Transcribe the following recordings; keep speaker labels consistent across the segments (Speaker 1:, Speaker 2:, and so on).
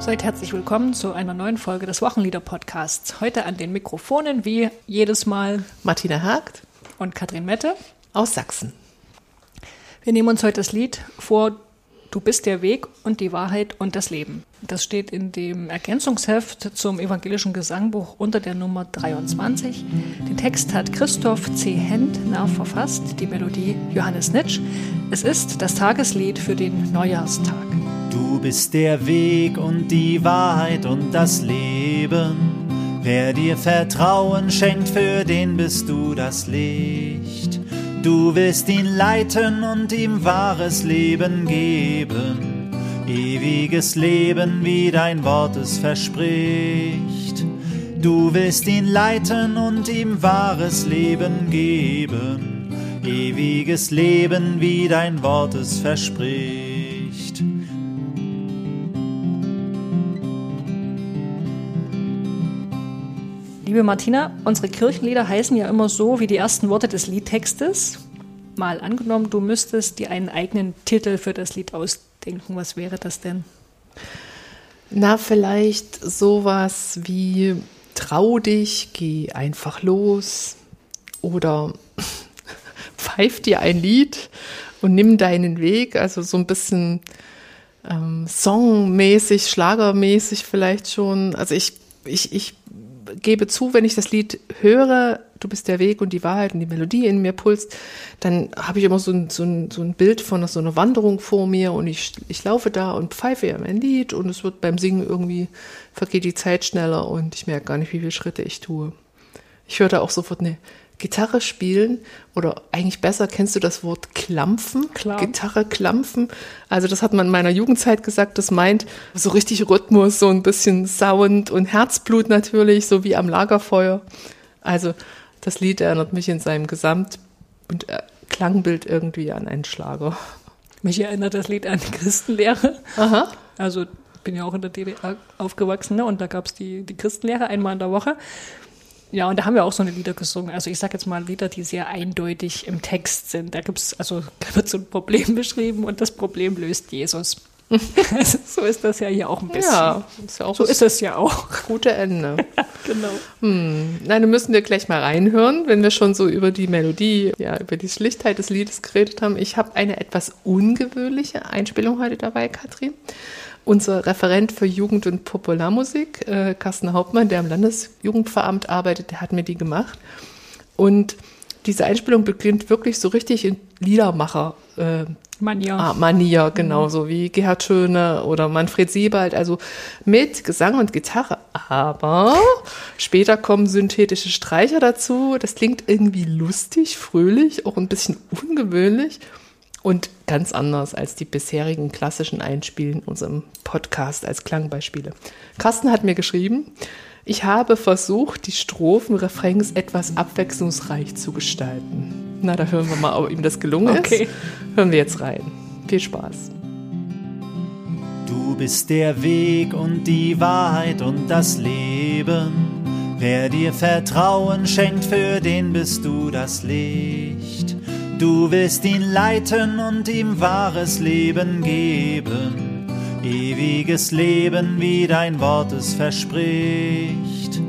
Speaker 1: Seid herzlich willkommen zu einer neuen Folge des Wochenlieder-Podcasts. Heute an den Mikrofonen wie jedes Mal
Speaker 2: Martina Hagt
Speaker 1: und Katrin Mette.
Speaker 2: aus Sachsen.
Speaker 1: Wir nehmen uns heute das Lied vor Du bist der Weg und die Wahrheit und das Leben. Das steht in dem Ergänzungsheft zum evangelischen Gesangbuch unter der Nummer 23. Den Text hat Christoph C. Hentner verfasst, die Melodie Johannes Nitsch. Es ist das Tageslied für den Neujahrstag.
Speaker 3: Du bist der Weg und die Wahrheit und das Leben. Wer dir Vertrauen schenkt, für den bist du das Licht. Du willst ihn leiten und ihm wahres Leben geben. Ewiges Leben, wie dein Wort es verspricht. Du willst ihn leiten und ihm wahres Leben geben. Ewiges Leben, wie dein Wort es verspricht.
Speaker 1: Liebe Martina, unsere Kirchenlieder heißen ja immer so wie die ersten Worte des Liedtextes. Mal angenommen, du müsstest dir einen eigenen Titel für das Lied ausdenken. Was wäre das denn?
Speaker 2: Na, vielleicht sowas wie Trau dich, geh einfach los oder pfeif dir ein Lied und nimm deinen Weg. Also so ein bisschen ähm, songmäßig, schlagermäßig vielleicht schon. Also ich, ich, ich gebe zu, wenn ich das Lied höre, du bist der Weg und die Wahrheit und die Melodie in mir pulst, dann habe ich immer so ein, so, ein, so ein Bild von so einer Wanderung vor mir und ich, ich laufe da und pfeife ja mein Lied und es wird beim Singen irgendwie, vergeht die Zeit schneller und ich merke gar nicht, wie viele Schritte ich tue. Ich höre da auch sofort eine Gitarre spielen oder eigentlich besser, kennst du das Wort klampfen?
Speaker 1: Klar.
Speaker 2: Gitarre klampfen. Also das hat man in meiner Jugendzeit gesagt, das meint so richtig Rhythmus, so ein bisschen Sound und Herzblut natürlich, so wie am Lagerfeuer. Also das Lied erinnert mich in seinem Gesamt- und äh, Klangbild irgendwie an einen Schlager.
Speaker 1: Mich erinnert das Lied an die Christenlehre.
Speaker 2: Aha.
Speaker 1: Also bin ja auch in der DDR aufgewachsen ne? und da gab es die, die Christenlehre einmal in der Woche. Ja, und da haben wir auch so eine Lieder gesungen. Also ich sage jetzt mal Lieder, die sehr eindeutig im Text sind. Da gibt's, also da wird so ein Problem beschrieben und das Problem löst Jesus. So ist das ja hier auch ein bisschen.
Speaker 2: Ja, ist ja auch
Speaker 1: So
Speaker 2: das
Speaker 1: ist es ja auch.
Speaker 2: gute Ende.
Speaker 1: genau.
Speaker 2: Nein, dann müssen wir gleich mal reinhören, wenn wir schon so über die Melodie, ja, über die Schlichtheit des Liedes geredet haben. Ich habe eine etwas ungewöhnliche Einspielung heute dabei, Katrin. Unser Referent für Jugend- und Popularmusik, äh, Carsten Hauptmann, der am Landesjugendveramt arbeitet, der hat mir die gemacht. Und diese Einspielung beginnt wirklich so richtig in Liedermacher. Äh,
Speaker 1: Manier.
Speaker 2: Ah, Manier, genauso wie Gerhard Schöne oder Manfred Siebald, also mit Gesang und Gitarre. Aber später kommen synthetische Streicher dazu. Das klingt irgendwie lustig, fröhlich, auch ein bisschen ungewöhnlich und ganz anders als die bisherigen klassischen Einspielen in unserem Podcast als Klangbeispiele. Carsten hat mir geschrieben, ich habe versucht, die Strophen, Refrains etwas abwechslungsreich zu gestalten. Na, da hören wir mal, ob ihm das gelungen
Speaker 1: Okay.
Speaker 2: ist. Hören wir jetzt rein. Viel Spaß.
Speaker 3: Du bist der Weg und die Wahrheit und das Leben. Wer dir Vertrauen schenkt, für den bist du das Licht. Du willst ihn leiten und ihm wahres Leben geben. Ewiges Leben, wie dein Wort es verspricht.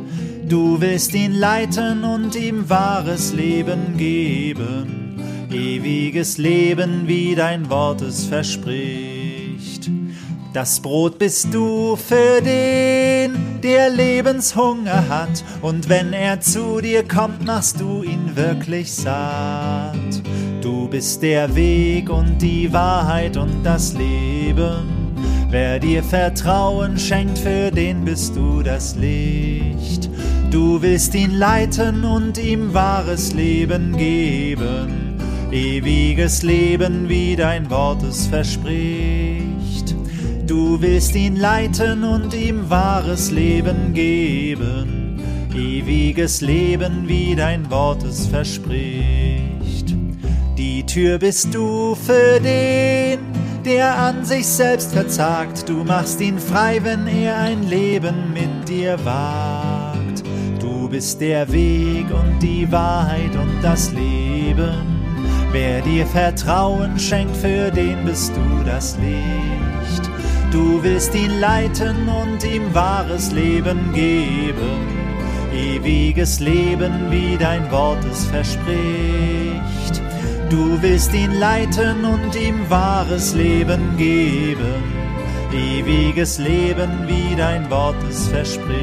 Speaker 3: Du willst ihn leiten und ihm wahres Leben geben. Ewiges Leben, wie dein Wort es verspricht. Das Brot bist du für den, der Lebenshunger hat, und wenn er zu dir kommt, machst du ihn wirklich satt. Bist der Weg und die Wahrheit und das Leben. Wer dir Vertrauen schenkt, für den bist du das Licht. Du willst ihn leiten und ihm wahres Leben geben. Ewiges Leben, wie dein Wort es verspricht. Du willst ihn leiten und ihm wahres Leben geben. Ewiges Leben, wie dein Wort es verspricht. Tür bist du für den, der an sich selbst verzagt. Du machst ihn frei, wenn er ein Leben mit dir wagt. Du bist der Weg und die Wahrheit und das Leben. Wer dir Vertrauen schenkt, für den bist du das Licht. Du willst ihn leiten und ihm wahres Leben geben, ewiges Leben, wie dein Wort es verspricht. Du willst ihn leiten und ihm wahres Leben geben, ewiges Leben, wie dein Wort es verspricht.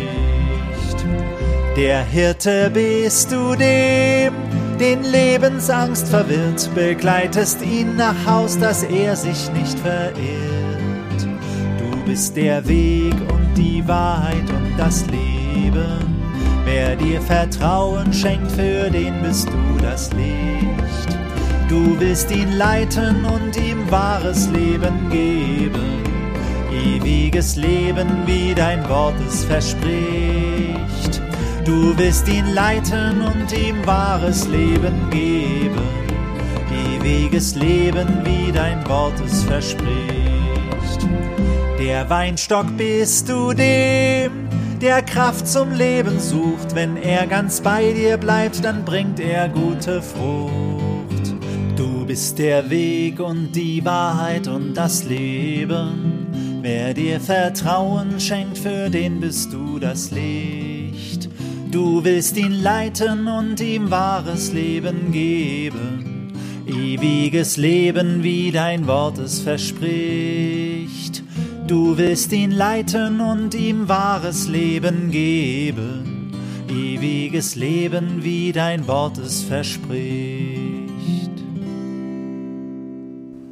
Speaker 3: Der Hirte bist du dem, den Lebensangst verwirrt, begleitest ihn nach Haus, dass er sich nicht verirrt. Du bist der Weg und die Wahrheit und das Leben. Wer dir Vertrauen schenkt, für den bist du das Licht. Du willst ihn leiten und ihm wahres Leben geben. Ewiges Leben, wie dein Wort es verspricht. Du willst ihn leiten und ihm wahres Leben geben. Ewiges Leben, wie dein Wort es verspricht. Der Weinstock bist du dem, der Kraft zum Leben sucht. Wenn er ganz bei dir bleibt, dann bringt er gute Frucht. Du bist der Weg und die Wahrheit und das Leben. Wer dir Vertrauen schenkt, für den bist du das Licht. Du willst ihn leiten und ihm wahres Leben geben, ewiges Leben, wie dein Wort es verspricht. Du willst ihn leiten und ihm wahres Leben geben, ewiges Leben, wie dein Wort es verspricht.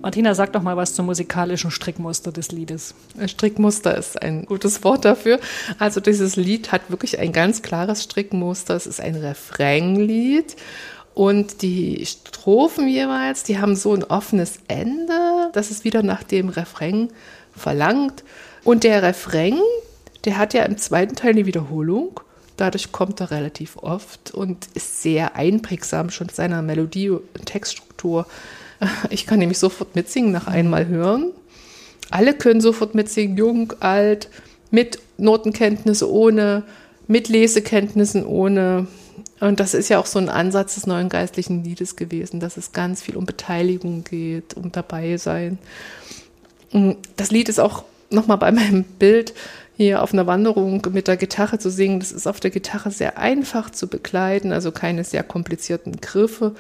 Speaker 1: Martina, sag doch mal was zum musikalischen Strickmuster des Liedes.
Speaker 2: Strickmuster ist ein gutes Wort dafür. Also dieses Lied hat wirklich ein ganz klares Strickmuster. Es ist ein Refrainlied und die Strophen jeweils, die haben so ein offenes Ende, das es wieder nach dem Refrain verlangt. Und der Refrain, der hat ja im zweiten Teil eine Wiederholung. Dadurch kommt er relativ oft und ist sehr einprägsam schon seiner Melodie und Textstruktur. Ich kann nämlich sofort mitsingen nach einmal hören. Alle können sofort mitsingen, jung, alt, mit Notenkenntnisse, ohne, mit Lesekenntnissen, ohne. Und das ist ja auch so ein Ansatz des neuen geistlichen Liedes gewesen, dass es ganz viel um Beteiligung geht, um dabei sein. Das Lied ist auch nochmal bei meinem Bild hier auf einer Wanderung mit der Gitarre zu singen. Das ist auf der Gitarre sehr einfach zu begleiten, also keine sehr komplizierten Griffe.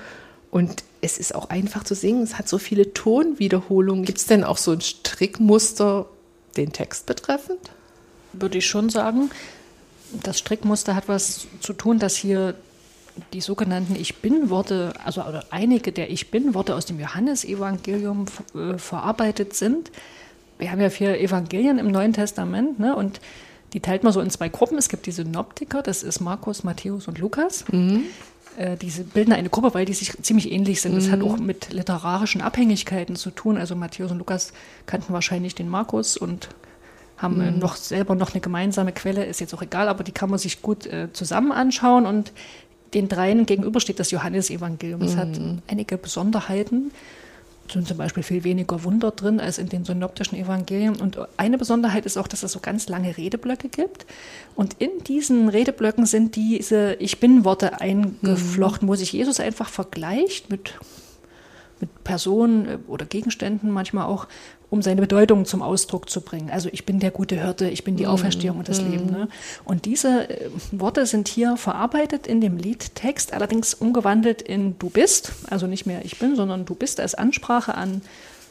Speaker 2: Und es ist auch einfach zu singen. Es hat so viele Tonwiederholungen. Gibt es denn auch so ein Strickmuster den Text betreffend?
Speaker 1: Würde ich schon sagen. Das Strickmuster hat was zu tun, dass hier die sogenannten Ich Bin-Worte, also einige der Ich Bin-Worte aus dem Johannesevangelium äh, verarbeitet sind. Wir haben ja vier Evangelien im Neuen Testament ne, und die teilt man so in zwei Gruppen. Es gibt die Synoptiker, das ist Markus, Matthäus und Lukas. Mhm. Äh, diese bilden eine Gruppe, weil die sich ziemlich ähnlich sind. Das mhm. hat auch mit literarischen Abhängigkeiten zu tun. Also Matthäus und Lukas kannten wahrscheinlich den Markus und haben mhm. noch selber noch eine gemeinsame Quelle, ist jetzt auch egal, aber die kann man sich gut äh, zusammen anschauen und den dreien gegenüber steht das Johannesevangelium. Es mhm. hat einige Besonderheiten sind zum Beispiel viel weniger Wunder drin als in den synoptischen Evangelien. Und eine Besonderheit ist auch, dass es so ganz lange Redeblöcke gibt. Und in diesen Redeblöcken sind diese Ich bin-Worte eingeflochten, mhm. wo sich Jesus einfach vergleicht mit mit Personen äh, oder Gegenständen manchmal auch, um seine Bedeutung zum Ausdruck zu bringen. Also ich bin der gute Hirte, ich bin die mhm. Auferstehung und das mm. Leben. Ne? Und diese äh, Worte sind hier verarbeitet in dem Liedtext, allerdings umgewandelt in Du bist, also nicht mehr ich bin, sondern Du bist als Ansprache an,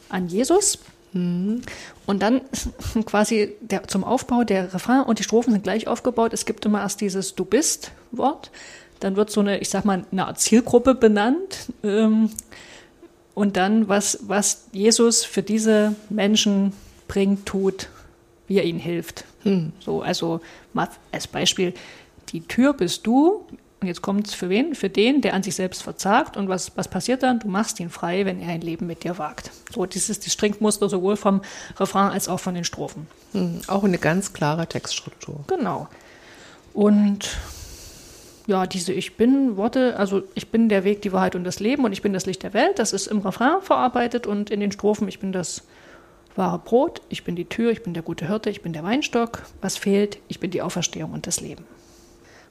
Speaker 1: an Jesus. Mhm. Und dann quasi der, zum Aufbau der Refrain und die Strophen sind gleich aufgebaut. Es gibt immer erst dieses Du bist Wort, dann wird so eine, ich sag mal, eine Art Zielgruppe benannt. Ähm, und dann, was, was Jesus für diese Menschen bringt, tut, wie er ihnen hilft. Hm. So, also als Beispiel, die Tür bist du, und jetzt kommt es für wen? Für den, der an sich selbst verzagt. Und was, was passiert dann? Du machst ihn frei, wenn er ein Leben mit dir wagt. So, das ist das Strickmuster sowohl vom Refrain als auch von den Strophen.
Speaker 2: Hm, auch eine ganz klare Textstruktur.
Speaker 1: Genau. Und ja, diese Ich bin Worte, also ich bin der Weg, die Wahrheit und das Leben und ich bin das Licht der Welt, das ist im Refrain verarbeitet und in den Strophen, ich bin das wahre Brot, ich bin die Tür, ich bin der gute Hirte, ich bin der Weinstock, was fehlt, ich bin die Auferstehung und das Leben.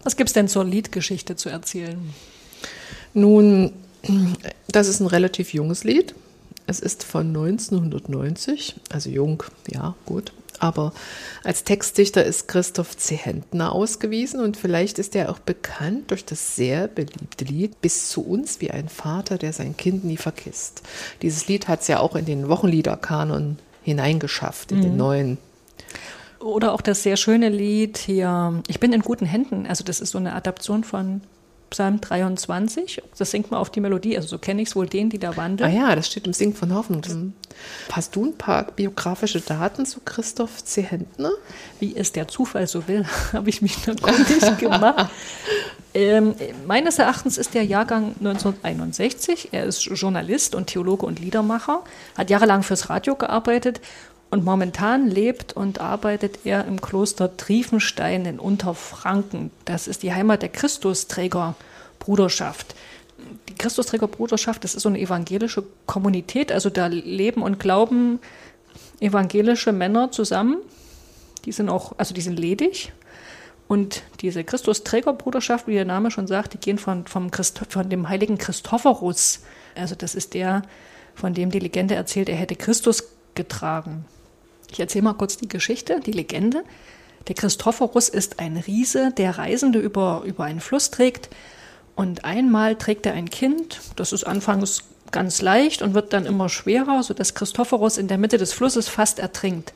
Speaker 1: Was gibt es denn zur Liedgeschichte zu erzählen?
Speaker 2: Nun, das ist ein relativ junges Lied. Es ist von 1990, also jung, ja, gut. Aber als Textdichter ist Christoph Zehentner ausgewiesen und vielleicht ist er auch bekannt durch das sehr beliebte Lied Bis zu uns wie ein Vater, der sein Kind nie vergisst. Dieses Lied hat es ja auch in den Wochenliederkanon hineingeschafft, in mhm. den neuen.
Speaker 1: Oder auch das sehr schöne Lied hier, Ich bin in guten Händen. Also das ist so eine Adaption von Psalm 23. Das singt man auf die Melodie. Also so kenne ich es wohl den, die da wandeln.
Speaker 2: Ah ja, das steht im Singen von Hoffnung. Hast du ein paar biografische Daten zu Christoph C. Hentner?
Speaker 1: Wie es der Zufall so will, habe ich mich da kundig gemacht. Ähm, meines Erachtens ist der Jahrgang 1961. Er ist Journalist und Theologe und Liedermacher, hat jahrelang fürs Radio gearbeitet und momentan lebt und arbeitet er im Kloster Triefenstein in Unterfranken. Das ist die Heimat der Christusträgerbruderschaft. Die Christusträgerbruderschaft, das ist so eine evangelische Kommunität, also da leben und glauben evangelische Männer zusammen. Die sind auch, also die sind ledig. Und diese Christusträgerbruderschaft, wie der Name schon sagt, die gehen von, vom Christ, von dem heiligen Christophorus. Also das ist der, von dem die Legende erzählt, er hätte Christus getragen. Ich erzähle mal kurz die Geschichte, die Legende. Der Christophorus ist ein Riese, der Reisende über, über einen Fluss trägt. Und einmal trägt er ein Kind, das ist anfangs ganz leicht und wird dann immer schwerer, sodass Christophorus in der Mitte des Flusses fast ertrinkt.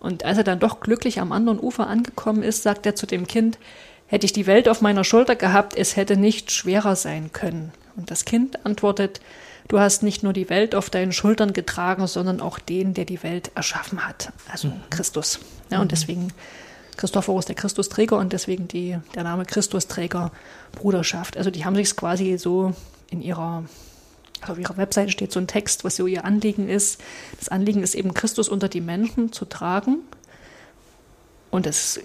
Speaker 1: Und als er dann doch glücklich am anderen Ufer angekommen ist, sagt er zu dem Kind, hätte ich die Welt auf meiner Schulter gehabt, es hätte nicht schwerer sein können. Und das Kind antwortet, Du hast nicht nur die Welt auf deinen Schultern getragen, sondern auch den, der die Welt erschaffen hat, also mhm. Christus. Ja, und mhm. deswegen Christophorus der Christusträger und deswegen die, der Name Christusträger Bruderschaft. Also die haben sich quasi so in ihrer auf ihrer Webseite steht so ein Text, was so ihr Anliegen ist. Das Anliegen ist eben, Christus unter die Menschen zu tragen. Und es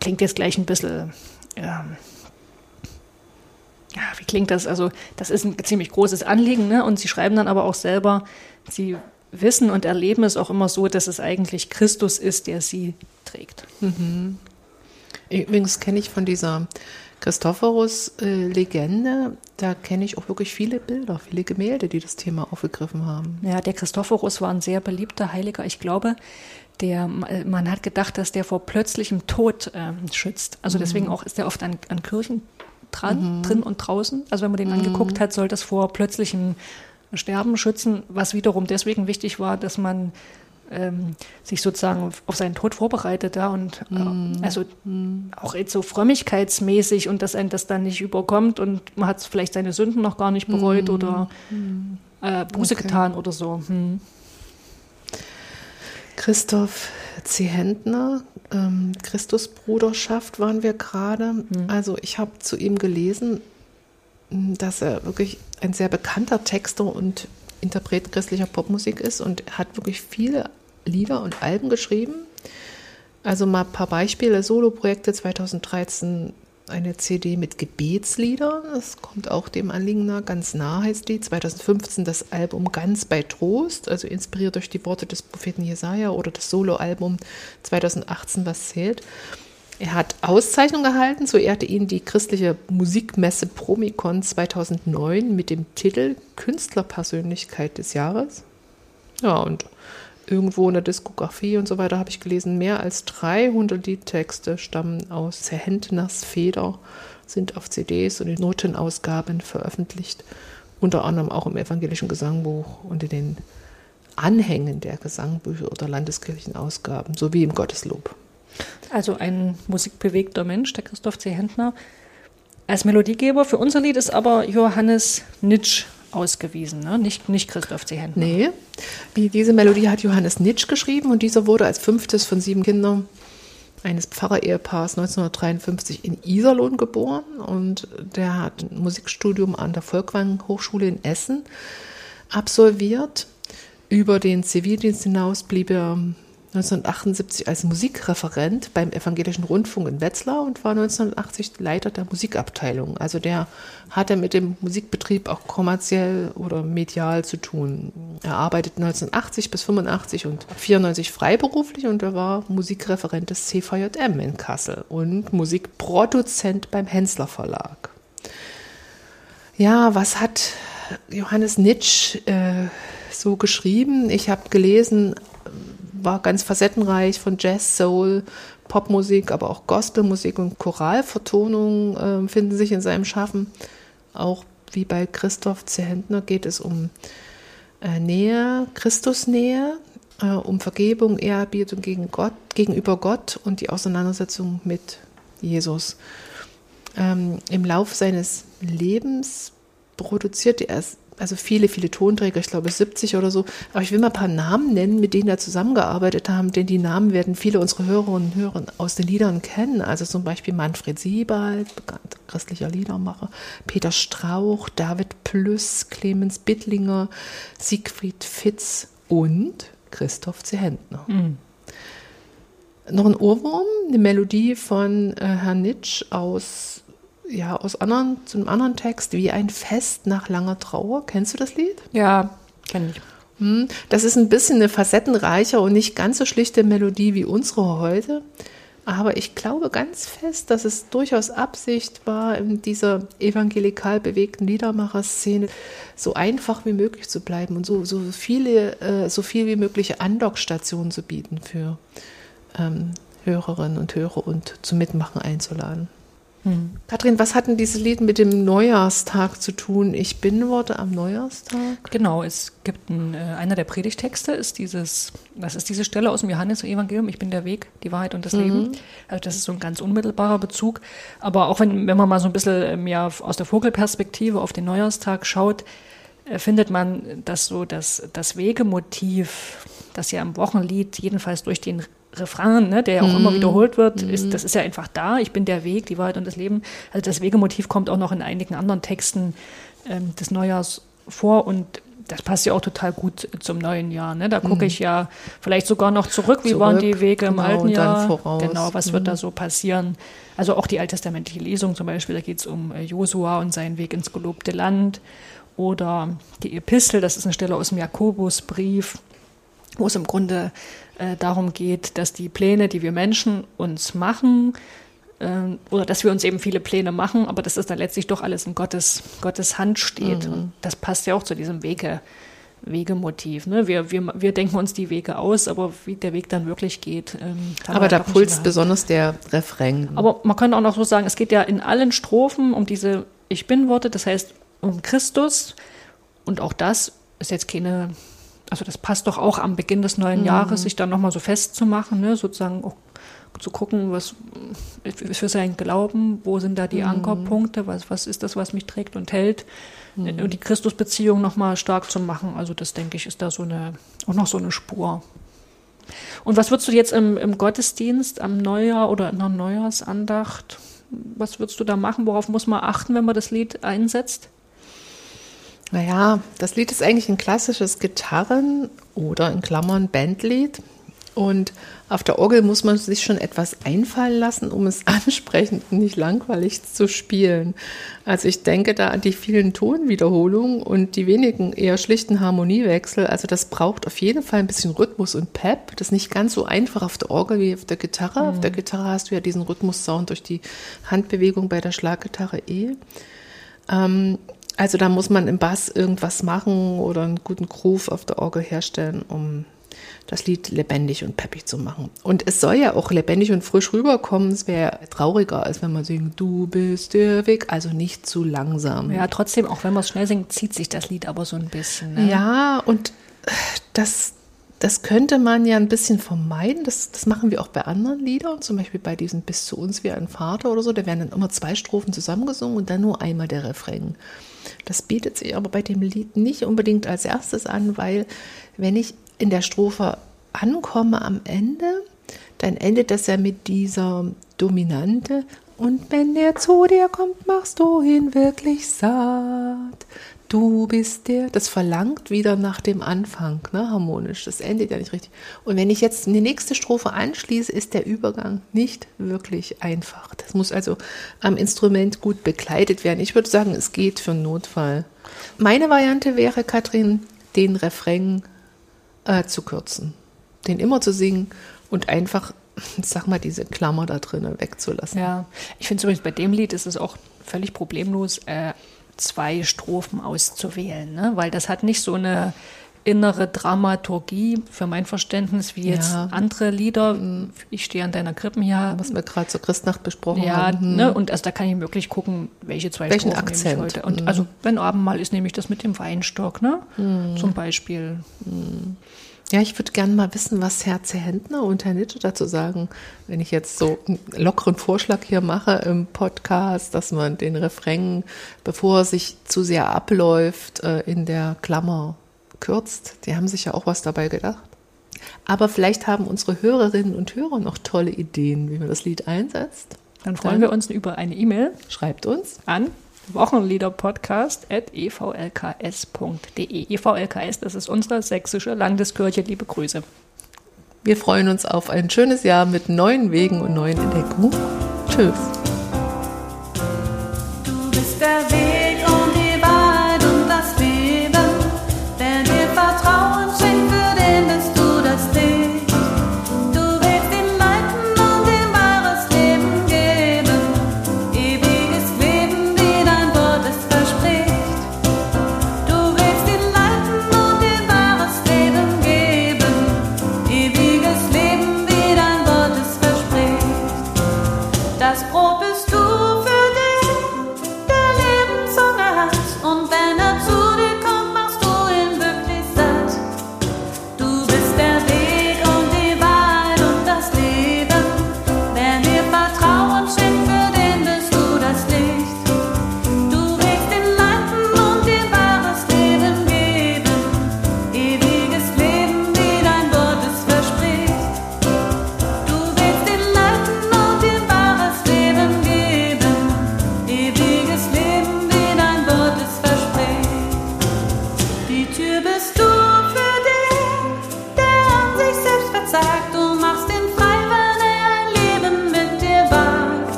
Speaker 1: klingt jetzt gleich ein bisschen ähm, ja, wie klingt das? Also, das ist ein ziemlich großes Anliegen, ne? Und sie schreiben dann aber auch selber, sie wissen und erleben es auch immer so, dass es eigentlich Christus ist, der sie trägt. Mhm.
Speaker 2: Übrigens kenne ich von dieser Christophorus-Legende, da kenne ich auch wirklich viele Bilder, viele Gemälde, die das Thema aufgegriffen haben.
Speaker 1: Ja, der Christophorus war ein sehr beliebter Heiliger. Ich glaube, der, man hat gedacht, dass der vor plötzlichem Tod äh, schützt. Also deswegen mhm. auch ist er oft an, an Kirchen dran, mhm. drin und draußen. Also wenn man den mhm. angeguckt hat, soll das vor plötzlichem Sterben schützen, was wiederum deswegen wichtig war, dass man ähm, sich sozusagen auf seinen Tod vorbereitet ja, und äh, mhm. also mhm. auch jetzt so frömmigkeitsmäßig und dass ein das dann nicht überkommt und man hat vielleicht seine Sünden noch gar nicht bereut mhm. oder mhm. äh, Buße okay. getan oder so. Hm.
Speaker 2: Christoph Zehentner, ähm, Christusbruderschaft waren wir gerade. Mhm. Also ich habe zu ihm gelesen, dass er wirklich ein sehr bekannter Texter und Interpret christlicher Popmusik ist und hat wirklich viele Lieder und Alben geschrieben. Also mal ein paar Beispiele, Soloprojekte 2013 eine CD mit Gebetsliedern. Das kommt auch dem Anliegen nah. Ganz nah heißt die. 2015 das Album Ganz bei Trost, also inspiriert durch die Worte des Propheten Jesaja oder das Soloalbum 2018 Was zählt. Er hat Auszeichnung erhalten. So ehrte ihn die christliche Musikmesse Promikon 2009 mit dem Titel Künstlerpersönlichkeit des Jahres. Ja, und irgendwo in der Diskografie und so weiter habe ich gelesen, mehr als 300 Liedtexte stammen aus Händners Feder, sind auf CDs und in Notenausgaben veröffentlicht, unter anderem auch im evangelischen Gesangbuch und in den Anhängen der Gesangbücher oder Landeskirchenausgaben sowie im Gotteslob.
Speaker 1: Also ein musikbewegter Mensch, der Christoph C. Händner. Als Melodiegeber für unser Lied ist aber Johannes Nitsch ausgewiesen, ne? nicht, nicht Christoph C. Händner.
Speaker 2: Nee, diese Melodie hat Johannes Nitsch geschrieben und dieser wurde als fünftes von sieben Kindern eines Pfarrerehepaars 1953 in Iserlohn geboren und der hat ein Musikstudium an der Volkwang Hochschule in Essen absolviert. Über den Zivildienst hinaus blieb er 1978 als Musikreferent beim Evangelischen Rundfunk in Wetzlar und war 1980 Leiter der Musikabteilung. Also der hatte mit dem Musikbetrieb auch kommerziell oder medial zu tun. Er arbeitet 1980 bis 85 und 94 freiberuflich und er war Musikreferent des CVJM in Kassel und Musikproduzent beim Hensler Verlag. Ja, was hat Johannes Nitsch äh, so geschrieben? Ich habe gelesen, war ganz facettenreich von Jazz, Soul, Popmusik, aber auch Gospelmusik und Choralvertonungen äh, finden sich in seinem Schaffen. Auch wie bei Christoph Zehentner geht es um äh, Nähe, Christusnähe, äh, um Vergebung, Ehrerbietung gegen Gott, gegenüber Gott und die Auseinandersetzung mit Jesus. Ähm, Im Lauf seines Lebens produzierte er also viele, viele Tonträger, ich glaube 70 oder so. Aber ich will mal ein paar Namen nennen, mit denen er zusammengearbeitet haben, denn die Namen werden viele unserer Hörerinnen und Hörer aus den Liedern kennen. Also zum Beispiel Manfred Siebald, bekannt christlicher Liedermacher, Peter Strauch, David Plüss, Clemens Bittlinger, Siegfried Fitz und Christoph Zehentner. Mhm. Noch ein Ohrwurm, eine Melodie von äh, Herrn Nitsch aus, ja, aus anderen, zu einem anderen Text, wie ein Fest nach langer Trauer. Kennst du das Lied?
Speaker 1: Ja, kenne ich.
Speaker 2: Hm, das ist ein bisschen eine facettenreiche und nicht ganz so schlichte Melodie wie unsere heute. Aber ich glaube ganz fest, dass es durchaus Absicht war, in dieser evangelikal bewegten Liedermacher-Szene so einfach wie möglich zu bleiben und so, so viele, äh, so viel wie mögliche Andockstationen zu bieten für ähm, Hörerinnen und Hörer und zum Mitmachen einzuladen. Hm. Kathrin, was hat denn dieses Lied mit dem Neujahrstag zu tun? Ich bin Worte am Neujahrstag.
Speaker 1: Genau, es gibt ein, äh, einer der Predigtexte, ist dieses, das ist diese Stelle aus dem Johannes-Evangelium, ich bin der Weg, die Wahrheit und das mhm. Leben. Also das ist so ein ganz unmittelbarer Bezug. Aber auch wenn, wenn man mal so ein bisschen mehr ähm, aus der Vogelperspektive auf den Neujahrstag schaut, äh, findet man, dass so das, das Wegemotiv, das ja im Wochenlied jedenfalls durch den Refrain, ne, der ja auch mm. immer mhm. wiederholt wird, mm. ist, das ist ja einfach da. Ich bin der Weg, die Wahrheit und das Leben. Also das Wegemotiv kommt auch noch in einigen anderen Texten ähm, des Neujahrs vor und das passt ja auch total gut zum neuen Jahr. Ne? Da gucke mm. ich ja vielleicht sogar noch zurück, wie zurück, waren die Wege im genau, alten Jahr. Voraus. Genau, was wird da mhm. so passieren? Also auch die alttestamentliche Lesung zum Beispiel, da geht es um äh, Josua und seinen Weg ins gelobte Land. Oder die Epistel, das ist eine Stelle aus dem Jakobusbrief, wo es im Grunde äh, darum geht, dass die Pläne, die wir Menschen uns machen, äh, oder dass wir uns eben viele Pläne machen, aber dass das dann letztlich doch alles in Gottes, Gottes Hand steht. Mhm. Und das passt ja auch zu diesem Wege, Wegemotiv. Ne? Wir, wir, wir denken uns die Wege aus, aber wie der Weg dann wirklich geht.
Speaker 2: Ähm, aber da pulst besonders der Refrain.
Speaker 1: Aber man könnte auch noch so sagen, es geht ja in allen Strophen um diese Ich bin-Worte, das heißt um Christus. Und auch das ist jetzt keine also das passt doch auch am Beginn des neuen mhm. Jahres, sich dann nochmal so festzumachen, ne? sozusagen auch zu gucken, was für sein Glauben, wo sind da die mhm. Ankerpunkte, was, was ist das, was mich trägt und hält, mhm. und die Christusbeziehung nochmal stark zu machen. Also das, denke ich, ist da so eine, auch noch so eine Spur. Und was würdest du jetzt im, im Gottesdienst am Neujahr oder in einer Neujahrsandacht, was würdest du da machen? Worauf muss man achten, wenn man das Lied einsetzt?
Speaker 2: Naja, das Lied ist eigentlich ein klassisches Gitarren- oder in Klammern Bandlied. Und auf der Orgel muss man sich schon etwas einfallen lassen, um es ansprechend und nicht langweilig zu spielen. Also ich denke da an die vielen Tonwiederholungen und die wenigen eher schlichten Harmoniewechsel. Also das braucht auf jeden Fall ein bisschen Rhythmus und Pep. Das ist nicht ganz so einfach auf der Orgel wie auf der Gitarre. Mhm. Auf der Gitarre hast du ja diesen Rhythmussound durch die Handbewegung bei der Schlaggitarre eh. Ähm, also da muss man im Bass irgendwas machen oder einen guten Groove auf der Orgel herstellen, um das Lied lebendig und peppig zu machen. Und es soll ja auch lebendig und frisch rüberkommen. Es wäre trauriger, als wenn man singt, du bist der Weg, also nicht zu langsam.
Speaker 1: Ja, trotzdem, auch wenn man es schnell singt, zieht sich das Lied aber so ein bisschen. Ne?
Speaker 2: Ja, und das, das könnte man ja ein bisschen vermeiden. Das, das machen wir auch bei anderen Liedern, zum Beispiel bei diesem Bis zu uns wie ein Vater oder so. Da werden dann immer zwei Strophen zusammengesungen und dann nur einmal der Refrain. Das bietet sich aber bei dem Lied nicht unbedingt als erstes an, weil wenn ich in der Strophe ankomme am Ende, dann endet das ja mit dieser Dominante. Und wenn der zu dir kommt, machst du ihn wirklich satt. Du bist der. Das verlangt wieder nach dem Anfang, ne, harmonisch. Das endet ja nicht richtig. Und wenn ich jetzt die nächste Strophe anschließe, ist der Übergang nicht wirklich einfach. Das muss also am Instrument gut begleitet werden. Ich würde sagen, es geht für einen Notfall. Meine Variante wäre, Katrin, den Refrain äh, zu kürzen. Den immer zu singen und einfach, sag mal, diese Klammer da drinnen wegzulassen.
Speaker 1: Ja, ich finde übrigens bei dem Lied ist es auch völlig problemlos. Äh, zwei Strophen auszuwählen, ne? weil das hat nicht so eine innere Dramaturgie für mein Verständnis, wie jetzt
Speaker 2: Ja.
Speaker 1: andere Lieder. Ich stehe an deiner Krippen hier.
Speaker 2: Was wir gerade zur Christnacht besprochen
Speaker 1: Ja,
Speaker 2: haben.
Speaker 1: ne, und also da kann ich wirklich gucken, welche zwei
Speaker 2: Welchen
Speaker 1: Strophen
Speaker 2: Akzent?
Speaker 1: heute. Und
Speaker 2: Mhm.
Speaker 1: also wenn Abendmahl ist, nehme ich das mit dem Weinstock, ne? Zum Beispiel.
Speaker 2: Ja, ich würde gerne mal wissen, was Herr Zehentner und Herr Nitsche dazu sagen, wenn ich jetzt so einen lockeren Vorschlag hier mache im Podcast, dass man den Refrain, bevor er sich zu sehr abläuft, äh, in der Klammer kürzt. Die haben sich ja auch was dabei gedacht. Aber vielleicht haben unsere Hörerinnen und Hörer noch tolle Ideen, wie man das Lied einsetzt.
Speaker 1: Dann freuen
Speaker 2: Dann-
Speaker 1: wir uns über eine E-Mail
Speaker 2: Schreibt uns.
Speaker 1: an Wochenlieder-Podcast at evlks.de. EVLKS, das ist unsere sächsische Landeskirche. Liebe Grüße.
Speaker 2: Wir freuen uns auf ein schönes Jahr mit neuen Wegen und neuen Entdeckungen. Tschüss. Du bist der Weg.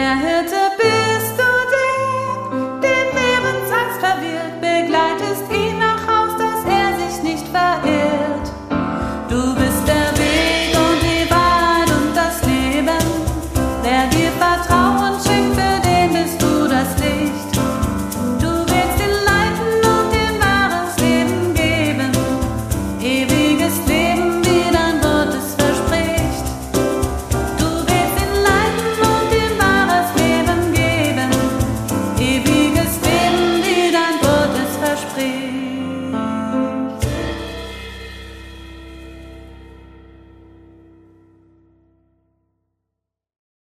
Speaker 2: there to be.